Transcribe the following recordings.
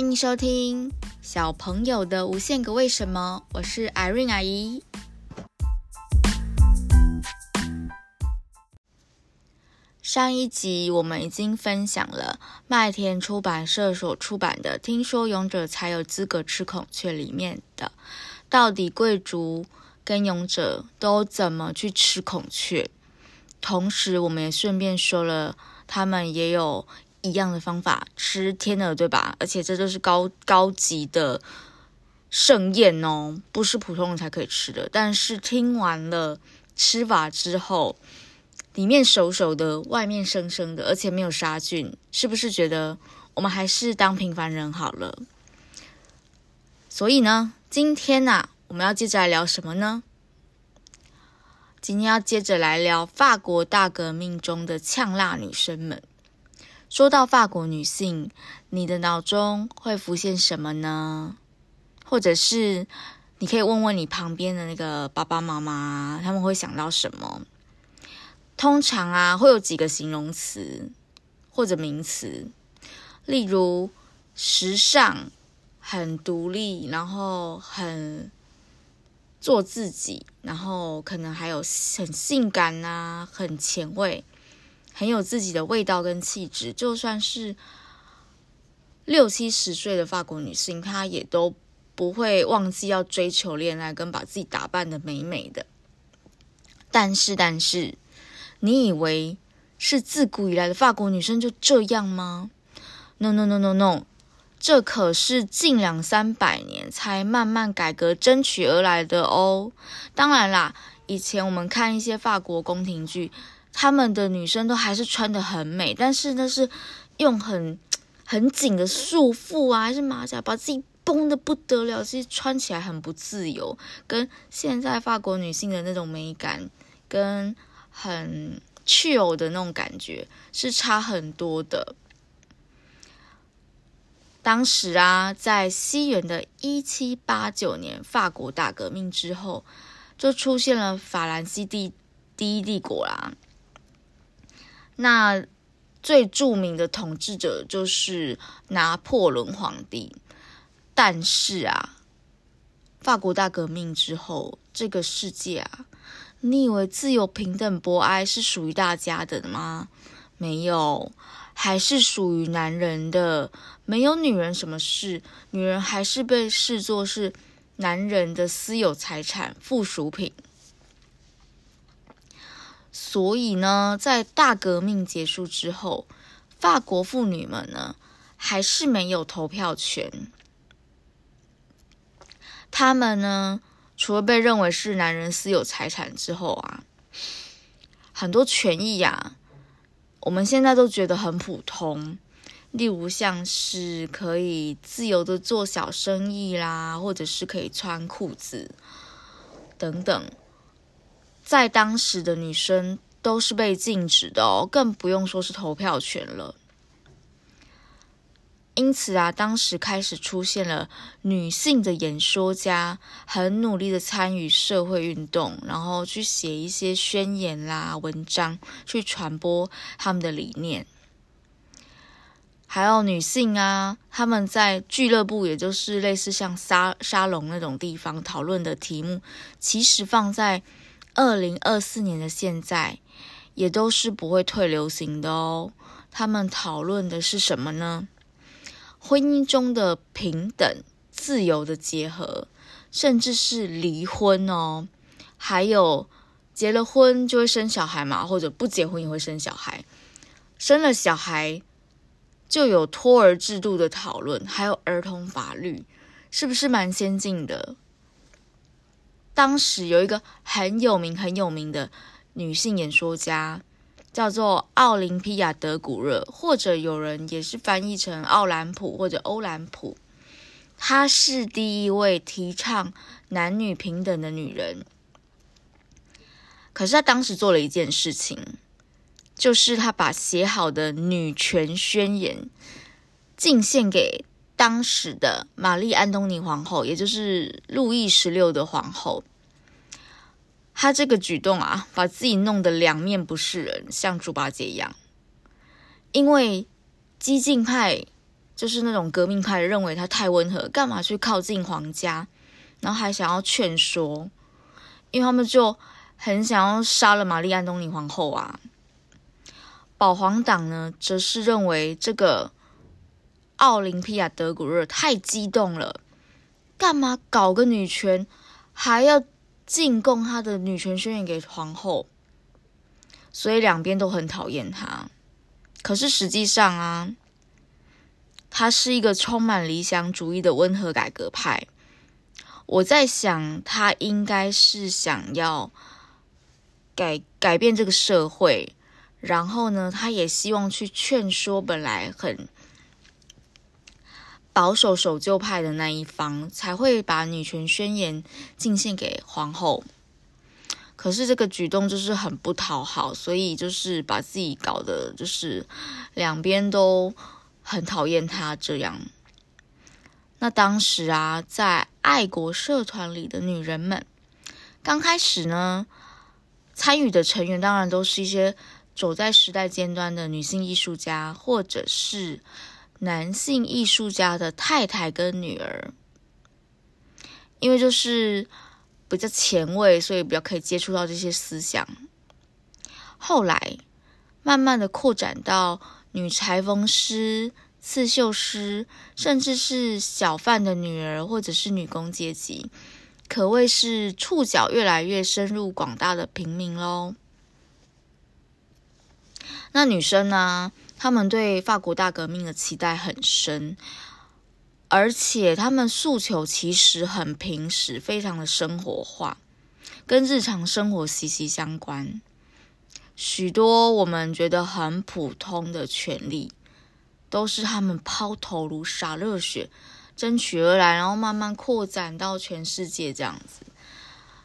欢迎收听小朋友的无限个为什么，我是 Irene 阿姨。上一集我们已经分享了麦田出版社所出版的《听说勇者才有资格吃孔雀》里面的，到底贵族跟勇者都怎么去吃孔雀？同时，我们也顺便说了，他们也有。一样的方法吃天鹅，对吧？而且这就是高高级的盛宴哦，不是普通人才可以吃的。但是听完了吃法之后，里面熟熟的，外面生生的，而且没有杀菌，是不是觉得我们还是当平凡人好了？所以呢，今天呐、我们要接着来聊什么呢？今天要接着来聊法国大革命中的呛辣女生们。说到法国女性，你的脑中会浮现什么呢？或者是你可以问问你旁边的那个爸爸妈妈，他们会想到什么？通常啊，会有几个形容词或者名词，例如时尚、很独立，然后很做自己，然后可能还有很性感啊，很前卫。很有自己的味道跟气质，就算是六七十岁的法国女性，她也都不会忘记要追求恋爱跟把自己打扮得美美的。但是，但是，你以为是自古以来的法国女生就这样吗？No，No，No，No，No，这可是近两三百年才慢慢改革争取而来的哦。当然啦，以前我们看一些法国宫廷剧。他们的女生都还是穿得很美，但是那是用很 很紧的束缚啊，还是马甲把自己绷得不得了，其实穿起来很不自由，跟现在法国女性的那种美感跟很 chill 的那种感觉是差很多的。当时啊，在西元的一七八九年，法国大革命之后，就出现了法兰西帝第一帝国啦。那最著名的统治者就是拿破仑皇帝，但是啊，法国大革命之后，这个世界啊，你以为自由、平等、博爱是属于大家的吗？没有，还是属于男人的。没有女人什么事，女人还是被视作是男人的私有财产、附属品。所以呢，在大革命结束之后，法国妇女们呢，还是没有投票权。她们呢，除了被认为是男人私有财产之后啊，很多权益呀，我们现在都觉得很普通。例如像是可以自由的做小生意啦，或者是可以穿裤子等等。在当时的女生都是被禁止的哦，更不用说是投票权了。因此啊，当时开始出现了女性的演说家，很努力的参与社会运动，然后去写一些宣言啦、文章，去传播他们的理念。还有女性啊，他们在俱乐部，也就是类似像沙沙龙那种地方讨论的题目，其实放在。二零二四年的现在，也都是不会退流行的哦。他们讨论的是什么呢？婚姻中的平等、自由的结合，甚至是离婚哦。还有结了婚就会生小孩嘛，或者不结婚也会生小孩。生了小孩就有托儿制度的讨论，还有儿童法律，是不是蛮先进的？当时有一个很有名、很有名的女性演说家，叫做奥林匹亚·德古热，或者有人也是翻译成奥兰普或者欧兰普。她是第一位提倡男女平等的女人。可是她当时做了一件事情，就是她把写好的女权宣言进献给当时的玛丽·安东尼皇后，也就是路易十六的皇后。他这个举动啊，把自己弄得两面不是人，像猪八戒一样。因为激进派就是那种革命派认为他太温和，干嘛去靠近皇家，然后还想要劝说，因为他们就很想要杀了玛丽·安东尼皇后啊。保皇党呢，则是认为这个奥林匹亚·德古热太激动了，干嘛搞个女权，还要进贡他的女权宣言给皇后，所以两边都很讨厌他。可是实际上啊，他是一个充满理想主义的温和改革派。我在想，他应该是想要改改变这个社会。然后呢，他也希望去劝说本来很保守守旧派的那一方，才会把女权宣言进献给皇后。可是这个举动就是很不讨好，所以就是把自己搞得就是两边都很讨厌他这样。那当时啊，在爱国社团里的女人们，刚开始呢，参与的成员当然都是一些。走在时代尖端的女性艺术家，或者是男性艺术家的太太跟女儿，因为就是比较前卫，所以比较可以接触到这些思想。后来慢慢的扩展到女裁缝师、刺绣师，甚至是小贩的女儿，或者是女工阶级，可谓是触角越来越深入广大的平民喽。那女生呢？他们对法国大革命的期待很深，而且他们诉求其实很平实，非常的生活化，跟日常生活息息相关。许多我们觉得很普通的权利，都是他们抛头颅、洒热血争取而来，然后慢慢扩展到全世界这样子。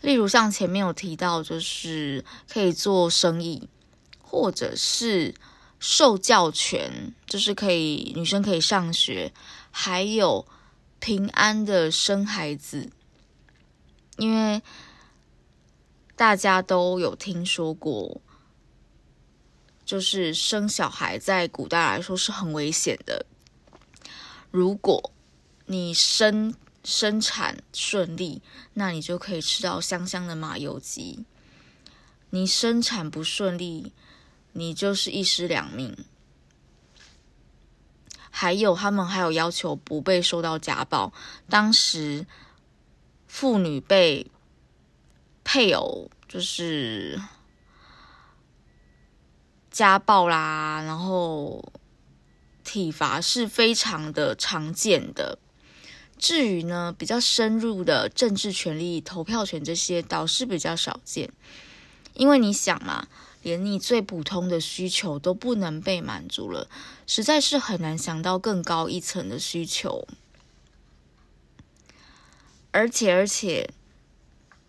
例如像前面有提到，就是可以做生意。或者是受教权，就是可以女生可以上学，还有平安的生孩子，因为大家都有听说过，就是生小孩在古代来说是很危险的。如果你生生产顺利，那你就可以吃到香香的麻油鸡；你生产不顺利，你就是一尸两命。还有，他们还有要求不被受到家暴。当时妇女被配偶就是家暴啦，然后体罚是非常的常见的。至于呢，比较深入的政治权利、投票权这些，倒是比较少见。因为你想嘛。连你最普通的需求都不能被满足了，实在是很难想到更高一层的需求。而且，而且，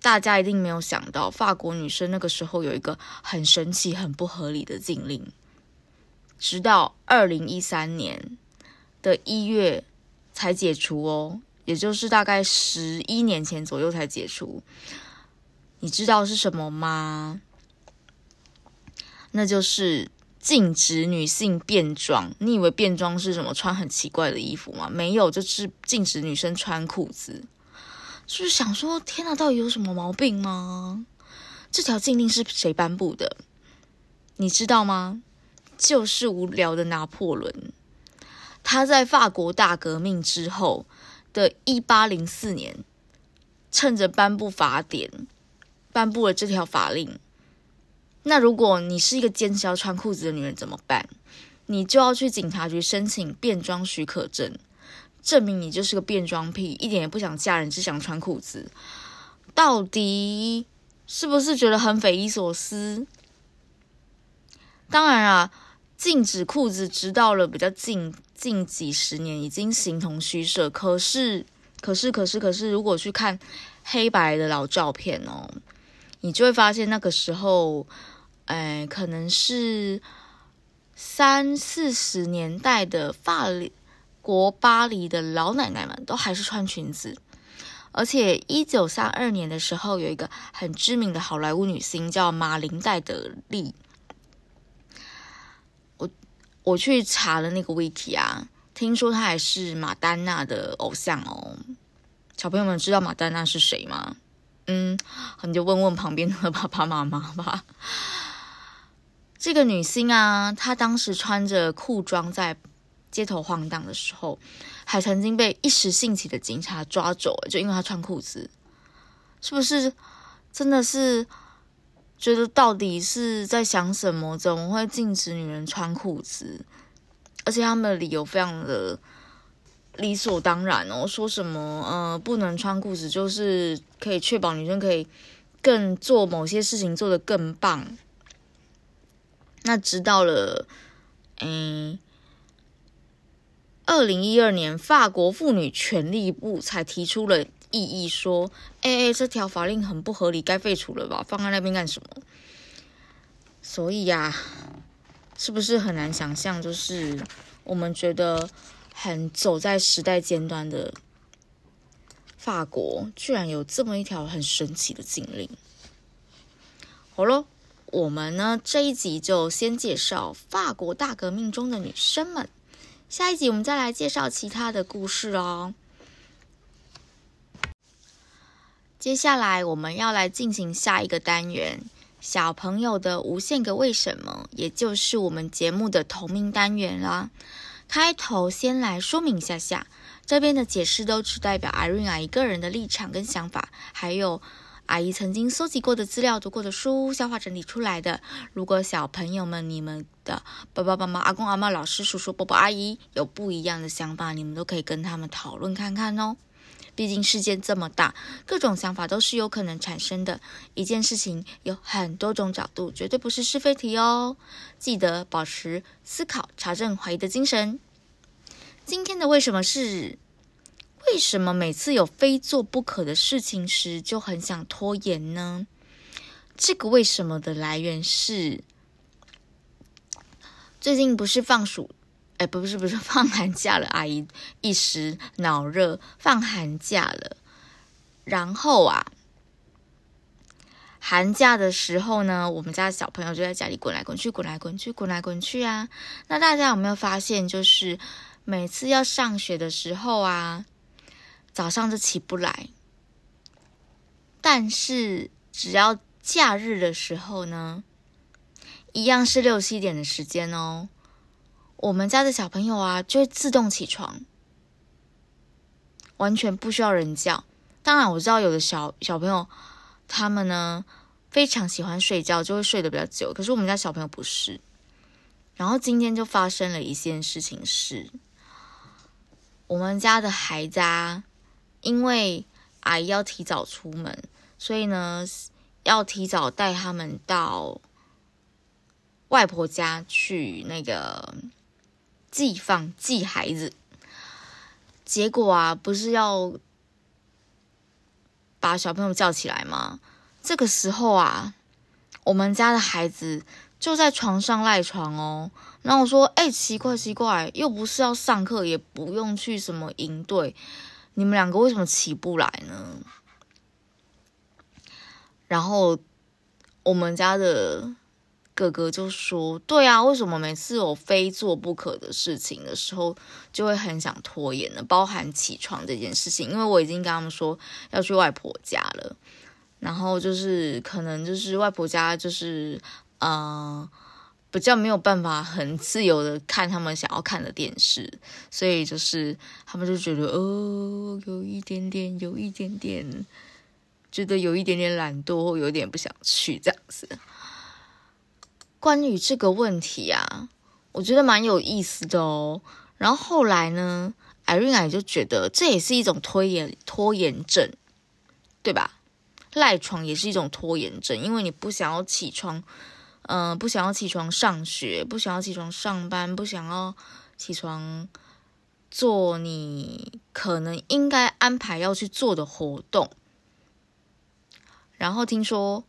大家一定没有想到，法国女生那个时候有一个很神奇、很不合理的禁令，直到二零一三年的一月才解除哦，也就是大概十一年前左右才解除。你知道是什么吗？那就是禁止女性变装。你以为变装是什么？穿很奇怪的衣服吗？没有，就是禁止女生穿裤子。就是想说，天哪，到底有什么毛病吗？这条禁令是谁颁布的？你知道吗？就是无聊的拿破仑。他在法国大革命之后的一八零四年，趁着颁布法典，颁布了这条法令。那如果你是一个坚持要穿裤子的女人怎么办？你就要去警察局申请变装许可证，证明你就是个变装癖，一点也不想嫁人，只想穿裤子。到底是不是觉得很匪夷所思？当然啊，禁止裤子直到了比较近近几十年已经形同虚设。可是，可是，可是，可是，如果去看黑白的老照片哦。你就会发现，那个时候，哎，可能是三四十年代的法国巴黎的老奶奶们，都还是穿裙子。而且，一九三二年的时候，有一个很知名的好莱坞女星叫马琳戴德利。我我去查了那个 wiki 啊，听说她还是马丹娜的偶像哦。小朋友们知道马丹娜是谁吗？嗯，你就问问旁边的爸爸妈妈吧。这个女星啊，她当时穿着裤装在街头晃荡的时候，还曾经被一时兴起的警察抓走，就因为她穿裤子，是不是？真的是觉得到底是在想什么？怎么会禁止女人穿裤子？而且他们的理由非常的理所当然哦，说什么呃不能穿裤子就是可以确保女生可以更做某些事情做得更棒。那直到了嗯。二零一二年，法国妇女权利部才提出了异议，说：“哎哎，这条法令很不合理，该废除了吧？放在那边干什么？”所以呀，是不是很难想象？就是我们觉得很走在时代尖端的法国，居然有这么一条很神奇的禁令。好了，我们呢这一集就先介绍法国大革命中的女生们。下一集我们再来介绍其他的故事哦。接下来我们要来进行下一个单元——小朋友的无限个为什么，也就是我们节目的同名单元啦。开头先来说明一下下，这边的解释都只代表阿瑞啊一个人的立场跟想法，还有。阿姨曾经搜集过的资料、读过的书、消化整理出来的。如果小朋友们、你们的爸爸妈妈、阿公阿妈、老师、叔叔、伯伯、阿姨有不一样的想法，你们都可以跟他们讨论看看哦。毕竟世界这么大，各种想法都是有可能产生的。一件事情有很多种角度，绝对不是是非题哦。记得保持思考、查证、怀疑的精神。今天的为什么是？为什么每次有非做不可的事情时就很想拖延呢？这个为什么的来源是，最近不是放暑，哎，不是不是 放寒假了，阿姨一时脑热，放寒假了。然后啊，寒假的时候呢，我们家小朋友就在家里滚来滚去，滚来滚去，滚来滚去啊。那大家有没有发现，就是每次要上学的时候啊，早上就起不来，但是只要假日的时候呢，一样是六七点的时间哦。我们家的小朋友啊，就会自动起床，完全不需要人叫。当然，我知道有的小小朋友他们呢非常喜欢睡觉，就会睡得比较久。可是我们家小朋友不是。然后今天就发生了一件事情是，我们家的孩子啊。因为阿姨要提早出门，所以呢，要提早带他们到外婆家去那个寄放寄孩子。结果啊，不是要把小朋友叫起来吗？这个时候啊，我们家的孩子就在床上赖床哦。然后我说：“哎，奇怪奇怪，又不是要上课，也不用去什么营队。”你们两个为什么起不来呢？然后我们家的哥哥就说：“对啊，为什么每次有非做不可的事情的时候，就会很想拖延呢？包含起床这件事情，因为我已经跟他们说要去外婆家了，然后就是可能就是外婆家就是嗯。呃”比较没有办法很自由的看他们想要看的电视，所以就是他们就觉得哦，有一点点，有一点点，觉得有一点点懒惰，或有点不想去这样子。关于这个问题啊，我觉得蛮有意思的哦。然后后来呢，Irene 也就觉得这也是一种拖延拖延症，对吧？赖床也是一种拖延症，因为你不想要起床。嗯、不想要起床上学，不想要起床上班，不想要起床做你可能应该安排要去做的活动。然后听说，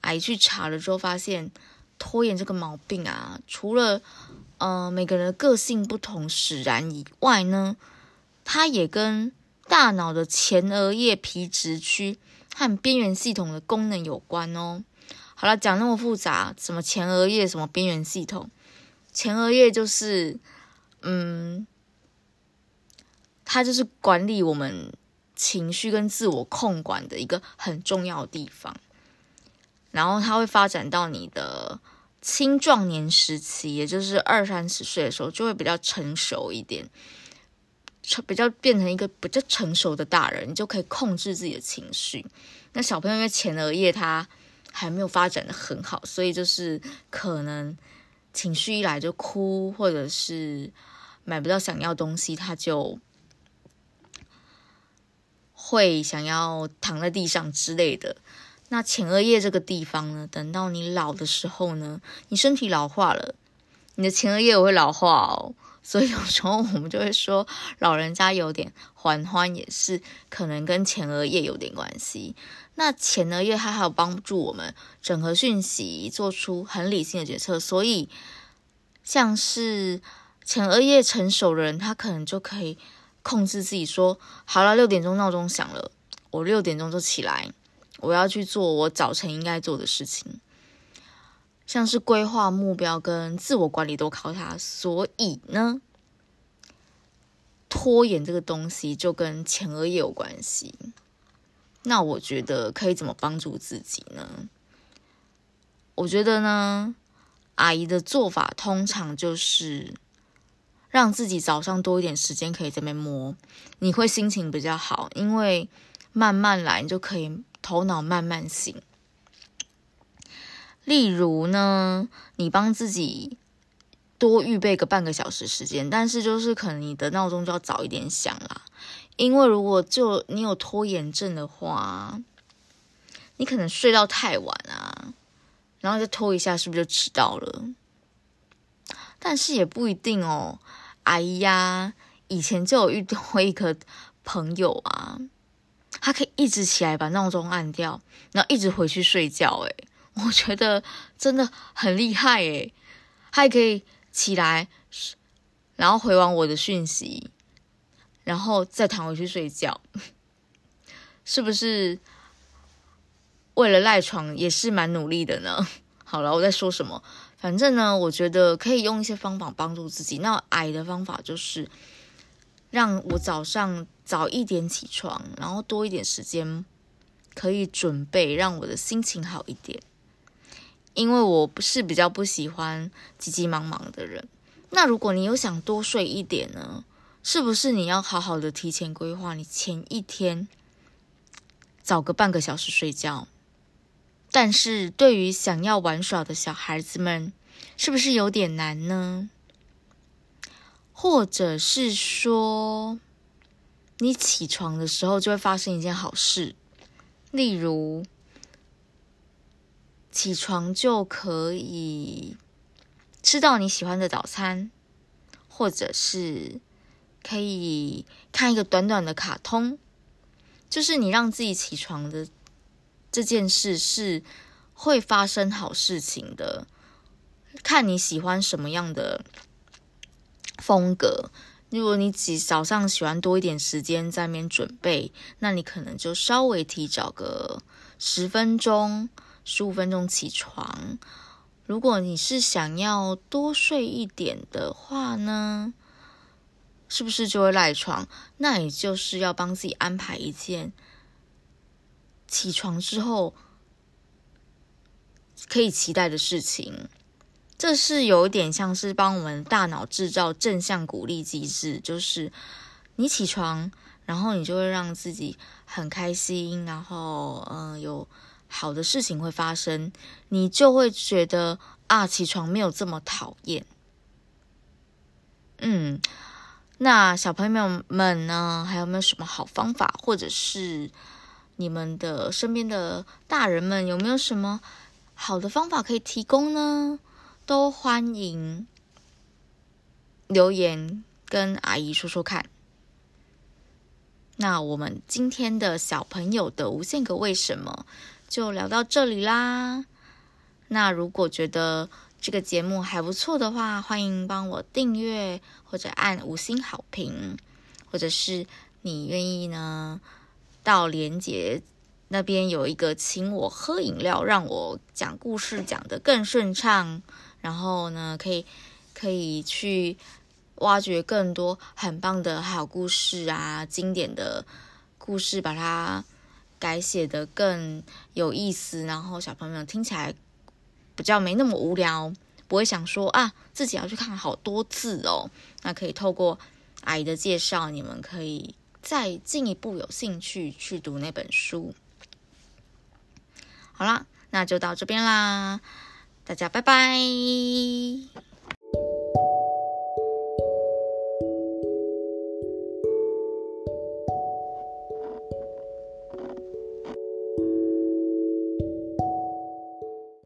阿姨去查了之后，发现拖延这个毛病啊，除了呃每个人的个性不同使然以外呢，它也跟大脑的前额叶皮质区和边缘系统的功能有关哦。好了，讲那么复杂，什么前额叶，什么边缘系统？前额叶就是嗯，它就是管理我们情绪跟自我控管的一个很重要的地方。然后它会发展到你的青壮年时期，也就是二三十岁的时候，就会比较成熟一点，成比较变成一个比较成熟的大人，你就可以控制自己的情绪。那小朋友因为前额叶它还没有发展的很好，所以就是可能情绪一来就哭，或者是买不到想要东西，他就会想要躺在地上之类的。那前额叶这个地方呢，等到你老的时候呢，你身体老化了，你的前额叶也会老化哦。所以有时候我们就会说，老人家有点缓欢，也是可能跟前额叶有点关系。那前额叶它还有帮助我们整合讯息，做出很理性的决策。所以，像是前额叶成熟的人，他可能就可以控制自己说，好了，六点钟闹钟响了，我六点钟就起来。我要去做我早晨应该做的事情，像是规划目标跟自我管理都靠它。所以呢，拖延这个东西就跟前额叶有关系。那我觉得可以怎么帮助自己呢？我觉得呢，阿姨的做法通常就是让自己早上多一点时间可以在那边摸，你会心情比较好，因为慢慢来，你就可以。头脑慢慢醒。例如呢，你帮自己多预备个半个小时时间，但是就是可能你的闹钟就要早一点响啦，因为如果就你有拖延症的话，你可能睡到太晚啊，然后再拖一下，是不是就迟到了？但是也不一定哦。哎呀，以前就有遇到一个朋友啊。他可以一直起来把闹钟按掉，然后一直回去睡觉。诶，我觉得真的很厉害诶，他还可以起来，然后回完我的讯息，然后再躺回去睡觉。是不是为了赖床也是蛮努力的呢？好了，我在说什么？反正呢，我觉得可以用一些方法帮助自己。那矮的方法就是让我早上。早一点起床，然后多一点时间可以准备，让我的心情好一点。因为我不是比较不喜欢急急忙忙的人。那如果你有想多睡一点呢？是不是你要好好的提前规划？你前一天早个半个小时睡觉。但是对于想要玩耍的小孩子们，是不是有点难呢？或者是说，你起床的时候就会发生一件好事，例如起床就可以吃到你喜欢的早餐，或者是可以看一个短短的卡通，就是你让自己起床的这件事是会发生好事情的。看你喜欢什么样的风格。如果你早早上喜欢多一点时间在那边准备，那你可能就稍微提早个十分钟、十五分钟起床。如果你是想要多睡一点的话呢，是不是就会赖床？那也就是要帮自己安排一件起床之后可以期待的事情。这是有一点像是帮我们大脑制造正向鼓励机制，就是你起床，然后你就会让自己很开心，然后嗯、有好的事情会发生，你就会觉得啊，起床没有这么讨厌。嗯，那小朋友们呢，还有没有什么好方法，或者是你们的身边的大人们有没有什么好的方法可以提供呢？都欢迎留言跟阿姨说说看。那我们今天的小朋友的无限个为什么就聊到这里啦。那如果觉得这个节目还不错的话，欢迎帮我订阅或者按五星好评，或者是你愿意呢，到连结那边有一个请我喝饮料，让我讲故事讲得更顺畅。然后呢，可以可以去挖掘更多很棒的好故事啊，经典的故事，把它改写得更有意思，然后小朋友听起来比较没那么无聊，不会想说啊自己要去看好多次哦。那可以透过阿姨的介绍，你们可以再进一步有兴趣去读那本书。好啦，那就到这边啦，大家拜拜。